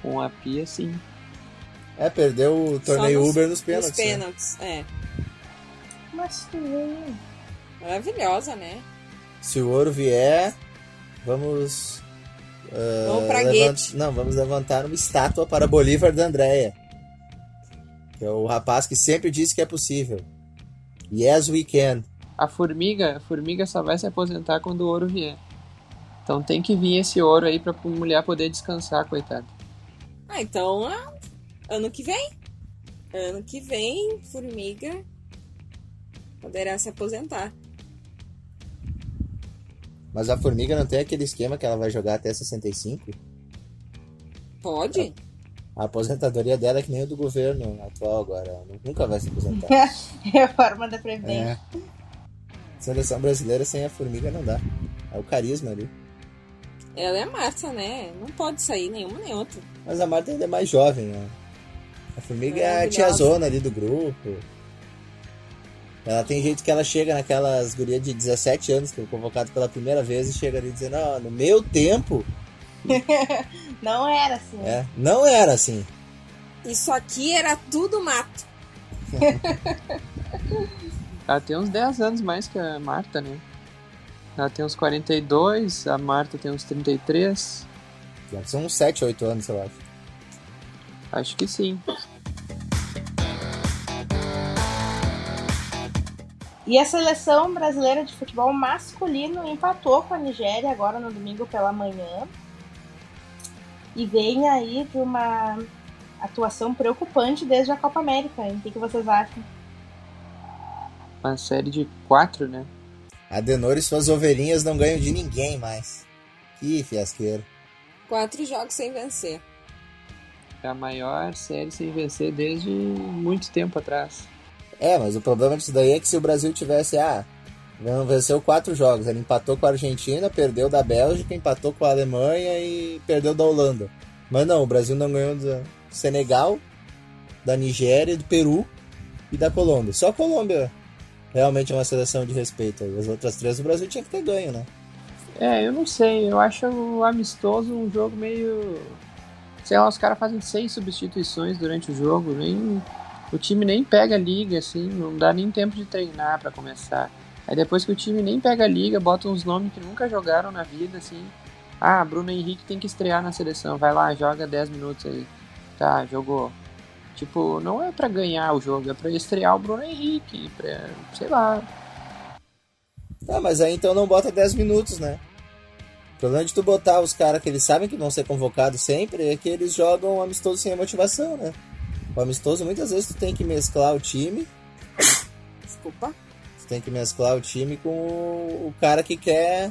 Com a Pia, sim. É, perdeu o torneio nos- Uber nos pênaltis. Nos né? pênaltis, é. Mas vê. Maravilhosa, né? Se o ouro vier, vamos. ah, Vamos pra levant-. Não, vamos levantar uma estátua para Bolívar da Andréia. Que é o rapaz que sempre disse que é possível. Yes, we can. A formiga, a formiga só vai se aposentar quando o ouro vier. Então tem que vir esse ouro aí pra mulher poder descansar, coitada. Ah, então, ah, ano que vem. Ano que vem, Formiga poderá se aposentar. Mas a formiga não tem aquele esquema que ela vai jogar até 65? Pode? A aposentadoria dela é que nem o do governo atual agora. Ela nunca vai se aposentar. Reforma da Previdência. é. Seleção brasileira sem a formiga não dá. É o carisma ali. Ela é a Marta, né? Não pode sair nenhuma nem outra. Mas a Marta ainda é mais jovem, né? A formiga é a tiazona ali do grupo. Ela tem jeito que ela chega naquelas gurias de 17 anos que foi convocado pela primeira vez e chega ali dizendo, ó, no meu tempo, Não era assim. é, não era assim. Isso aqui era tudo mato. Ela tem uns 10 anos mais que a Marta, né? Ela tem uns 42, a Marta tem uns 33. São uns 7, 8 anos, eu acho. Acho que sim. E a seleção brasileira de futebol masculino empatou com a Nigéria agora no domingo pela manhã. E vem aí de uma atuação preocupante desde a Copa América. O que, que vocês acham? Uma série de 4, né? A Denor e suas ovelhinhas não ganham de ninguém mais. Que fiasqueiro. Quatro jogos sem vencer. É a maior série sem vencer desde muito tempo atrás. É, mas o problema disso daí é que se o Brasil tivesse, ah, não venceu quatro jogos, ele empatou com a Argentina, perdeu da Bélgica, empatou com a Alemanha e perdeu da Holanda. Mas não, o Brasil não ganhou do Senegal, da Nigéria, do Peru e da Colômbia. Só a Colômbia realmente é uma seleção de respeito. As outras três o Brasil tinha que ter ganho, né? É, eu não sei, eu acho o amistoso um jogo meio. Sei lá, os caras fazem seis substituições durante o jogo, nem. O time nem pega liga, assim, não dá nem tempo de treinar pra começar. Aí depois que o time nem pega liga, bota uns nomes que nunca jogaram na vida, assim. Ah, Bruno Henrique tem que estrear na seleção, vai lá, joga 10 minutos aí. Tá, jogou. Tipo, não é pra ganhar o jogo, é pra estrear o Bruno Henrique, pra, sei lá. Ah, mas aí então não bota 10 minutos, né? O problema de tu botar os caras que eles sabem que vão ser convocados sempre é que eles jogam amistoso sem motivação, né? O amistoso muitas vezes tu tem que mesclar o time, Desculpa. tu tem que mesclar o time com o o cara que quer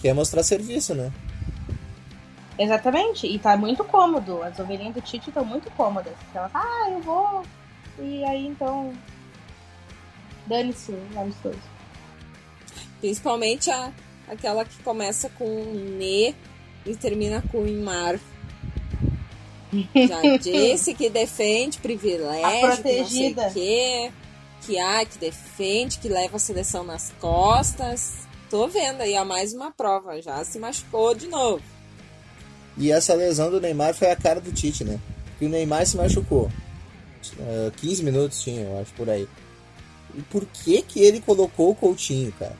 quer mostrar serviço, né? Exatamente, e tá muito cômodo. As ovelhinhas do Tite estão muito cômodas. Elas, ah, eu vou. E aí então. Dane-se, amistoso. Principalmente a, aquela que começa com Ne e termina com Imar. Já disse que defende privilégio, A protegida. que não sei o quê, que, ah, que defende, que leva a seleção nas costas. Tô vendo aí, ó, mais uma prova. Já se machucou de novo. E essa lesão do Neymar foi a cara do Tite, né? Porque o Neymar se machucou. Uh, 15 minutos tinha, eu acho, por aí. E por que que ele colocou o Coutinho, cara?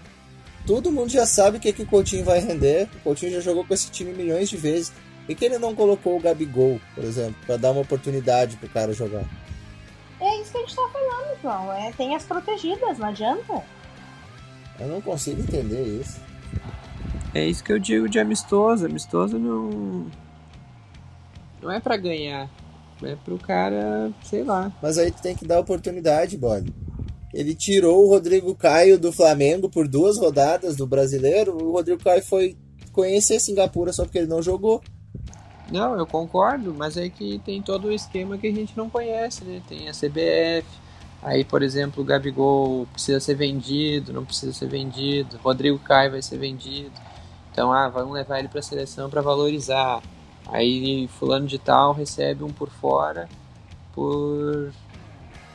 Todo mundo já sabe o que, que o Coutinho vai render. O Coutinho já jogou com esse time milhões de vezes. E que ele não colocou o Gabigol, por exemplo, para dar uma oportunidade pro cara jogar? É isso que a gente tá falando, João. É, tem as protegidas, não adianta. Eu não consigo entender isso. É isso que eu digo de amistoso. Amistoso não. Não é pra ganhar. É pro cara, sei lá. Mas aí tu tem que dar oportunidade, bode. Ele tirou o Rodrigo Caio do Flamengo por duas rodadas do brasileiro. O Rodrigo Caio foi conhecer Singapura só porque ele não jogou. Não, eu concordo, mas é que tem todo o esquema que a gente não conhece, né? Tem a CBF, aí, por exemplo, o Gabigol precisa ser vendido, não precisa ser vendido, Rodrigo Caio vai ser vendido. Então, ah, vamos levar ele para a seleção para valorizar. Aí, fulano de tal recebe um por fora por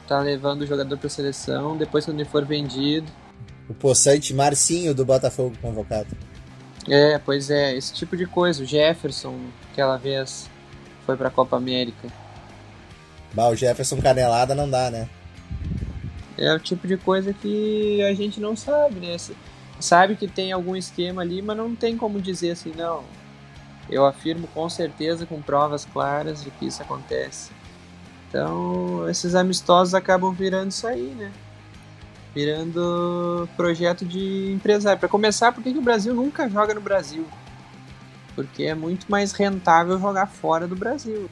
tá levando o jogador para a seleção, depois quando ele for vendido. O possante Marcinho do Botafogo convocado. É, pois é, esse tipo de coisa. O Jefferson, aquela vez, foi pra Copa América. Bah, o Jefferson canelada não dá, né? É o tipo de coisa que a gente não sabe, né? Sabe que tem algum esquema ali, mas não tem como dizer assim, não. Eu afirmo com certeza, com provas claras de que isso acontece. Então, esses amistosos acabam virando isso aí, né? virando projeto de empresário. Para começar, por que, que o Brasil nunca joga no Brasil? Porque é muito mais rentável jogar fora do Brasil.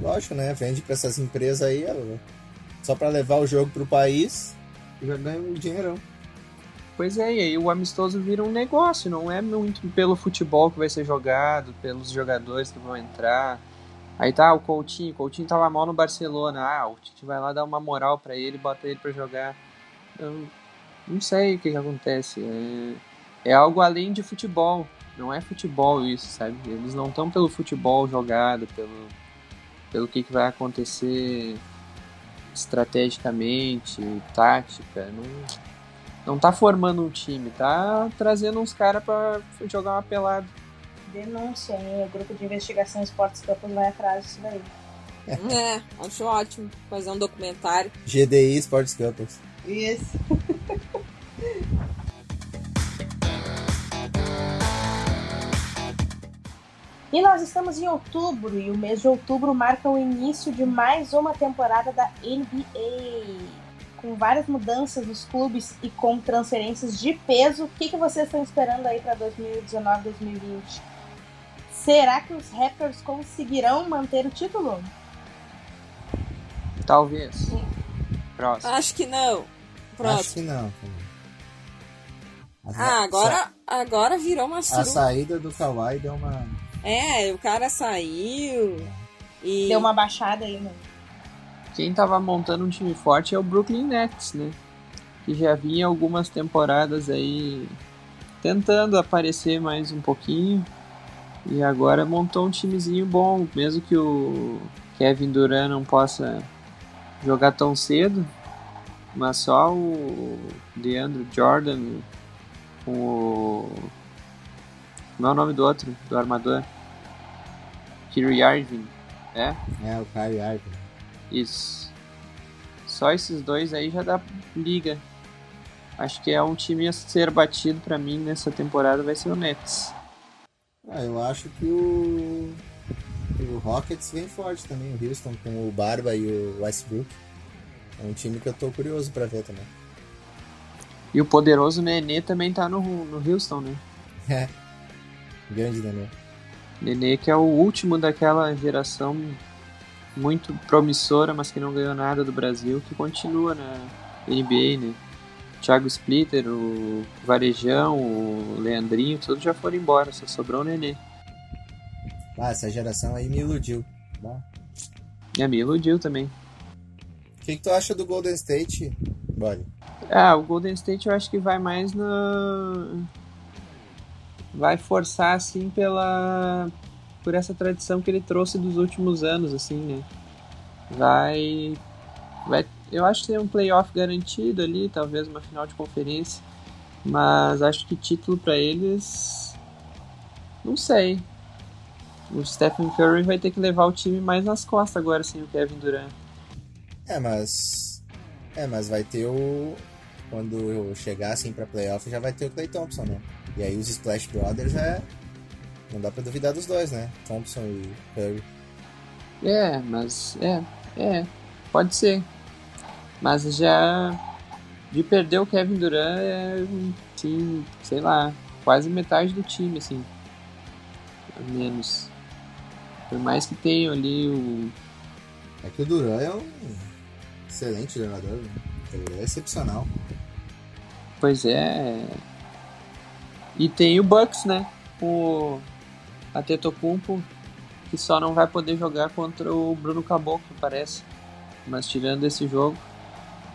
Lógico, né? Vende para essas empresas aí, só para levar o jogo pro país e já ganha um dinheirão. Pois é, e aí o amistoso vira um negócio, não é muito pelo futebol que vai ser jogado, pelos jogadores que vão entrar. Aí tá o Coutinho, o Coutinho tava mal no Barcelona, ah, o Tite vai lá dar uma moral para ele, bota ele para jogar eu não sei o que, que acontece. É, é algo além de futebol. Não é futebol isso, sabe? Eles não estão pelo futebol jogado, pelo, pelo que, que vai acontecer estrategicamente, tática. Não, não tá formando um time, tá trazendo uns caras para jogar uma pelada. Denúncia, hein? O grupo de investigação Esportes Campos vai atrás disso daí. É, acho ótimo fazer um documentário. GDI Esportes Campos. Isso. E nós estamos em outubro e o mês de outubro marca o início de mais uma temporada da NBA. Com várias mudanças nos clubes e com transferências de peso, o que, que vocês estão esperando aí para 2019-2020? Será que os Raptors conseguirão manter o título? Talvez. Próximo. Acho que não. Próximo. Acho que não. Ah, agora, agora virou uma A suruba. saída do Kawhi deu uma. É, o cara saiu e... Deu uma baixada aí, né? Quem tava montando um time forte é o Brooklyn Nets, né? Que já vinha algumas temporadas aí tentando aparecer mais um pouquinho. E agora montou um timezinho bom, mesmo que o Kevin Durant não possa jogar tão cedo, mas só o DeAndre Jordan com o. Como é o nome do outro? Do armador? Kyrie Irving. É? É, o Kyrie Irving. Isso. Só esses dois aí já dá liga. Acho que é um time a ser batido pra mim nessa temporada vai ser o Nets. Ah, eu acho que o. O Rockets vem forte também, o Houston com o Barba e o Westbrook. É um time que eu tô curioso pra ver também. E o poderoso Nenê também tá no, no Houston, né? É. Grande, né? Nenê que é o último daquela geração muito promissora, mas que não ganhou nada do Brasil, que continua na NBA, né? Thiago Splitter, o Varejão, o Leandrinho, todos já foram embora, só sobrou o Nenê. Ah, essa geração aí me iludiu. Bah. É, me iludiu também. O que, que tu acha do Golden State, Body? Ah, o Golden State eu acho que vai mais na. Vai forçar, assim, pela. Por essa tradição que ele trouxe dos últimos anos, assim, né? Vai. Vai. Eu acho que tem um playoff garantido ali, talvez uma final de conferência. Mas acho que título para eles. Não sei. O Stephen Curry vai ter que levar o time mais nas costas agora sem o Kevin Durant. É, mas. É, mas vai ter o. Quando eu chegar assim pra playoff, já vai ter o Clay Thompson, né? E aí os Splash Brothers é. Não dá pra duvidar dos dois, né? Thompson e Curry. É, mas. É, é. Pode ser. Mas já. De perder o Kevin Durant é. Sim, sei lá. Quase metade do time, assim. Menos. Por mais que tenham ali o. É que o Duran é um excelente jogador, né? Ele é excepcional. Pois é. E tem o Bucks, né? O Atetokounmpo, que só não vai poder jogar contra o Bruno Caboclo, parece. Mas tirando esse jogo,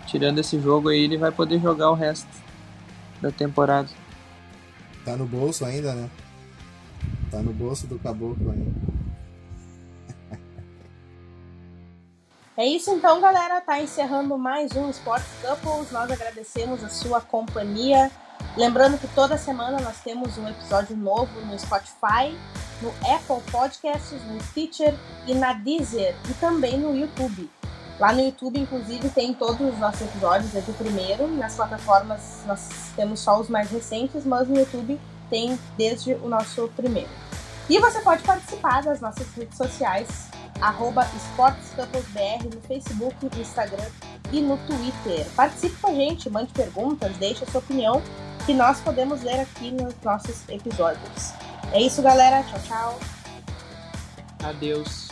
tirando esse jogo aí, ele vai poder jogar o resto da temporada. Tá no bolso ainda, né? Tá no bolso do Caboclo ainda. É isso então, galera. Tá encerrando mais um Sports Couples. Nós agradecemos a sua companhia. Lembrando que toda semana nós temos um episódio novo no Spotify, no Apple Podcasts, no Stitcher e na Deezer e também no YouTube. Lá no YouTube, inclusive, tem todos os nossos episódios desde o primeiro. Nas plataformas nós temos só os mais recentes, mas no YouTube tem desde o nosso primeiro. E você pode participar das nossas redes sociais arroba esportescamposbr no Facebook, no Instagram e no Twitter. Participe com a gente, mande perguntas, deixe a sua opinião, que nós podemos ler aqui nos nossos episódios. É isso, galera. Tchau, tchau. Adeus.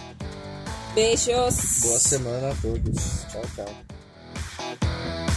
Beijos. Boa semana a todos. Tchau, tchau.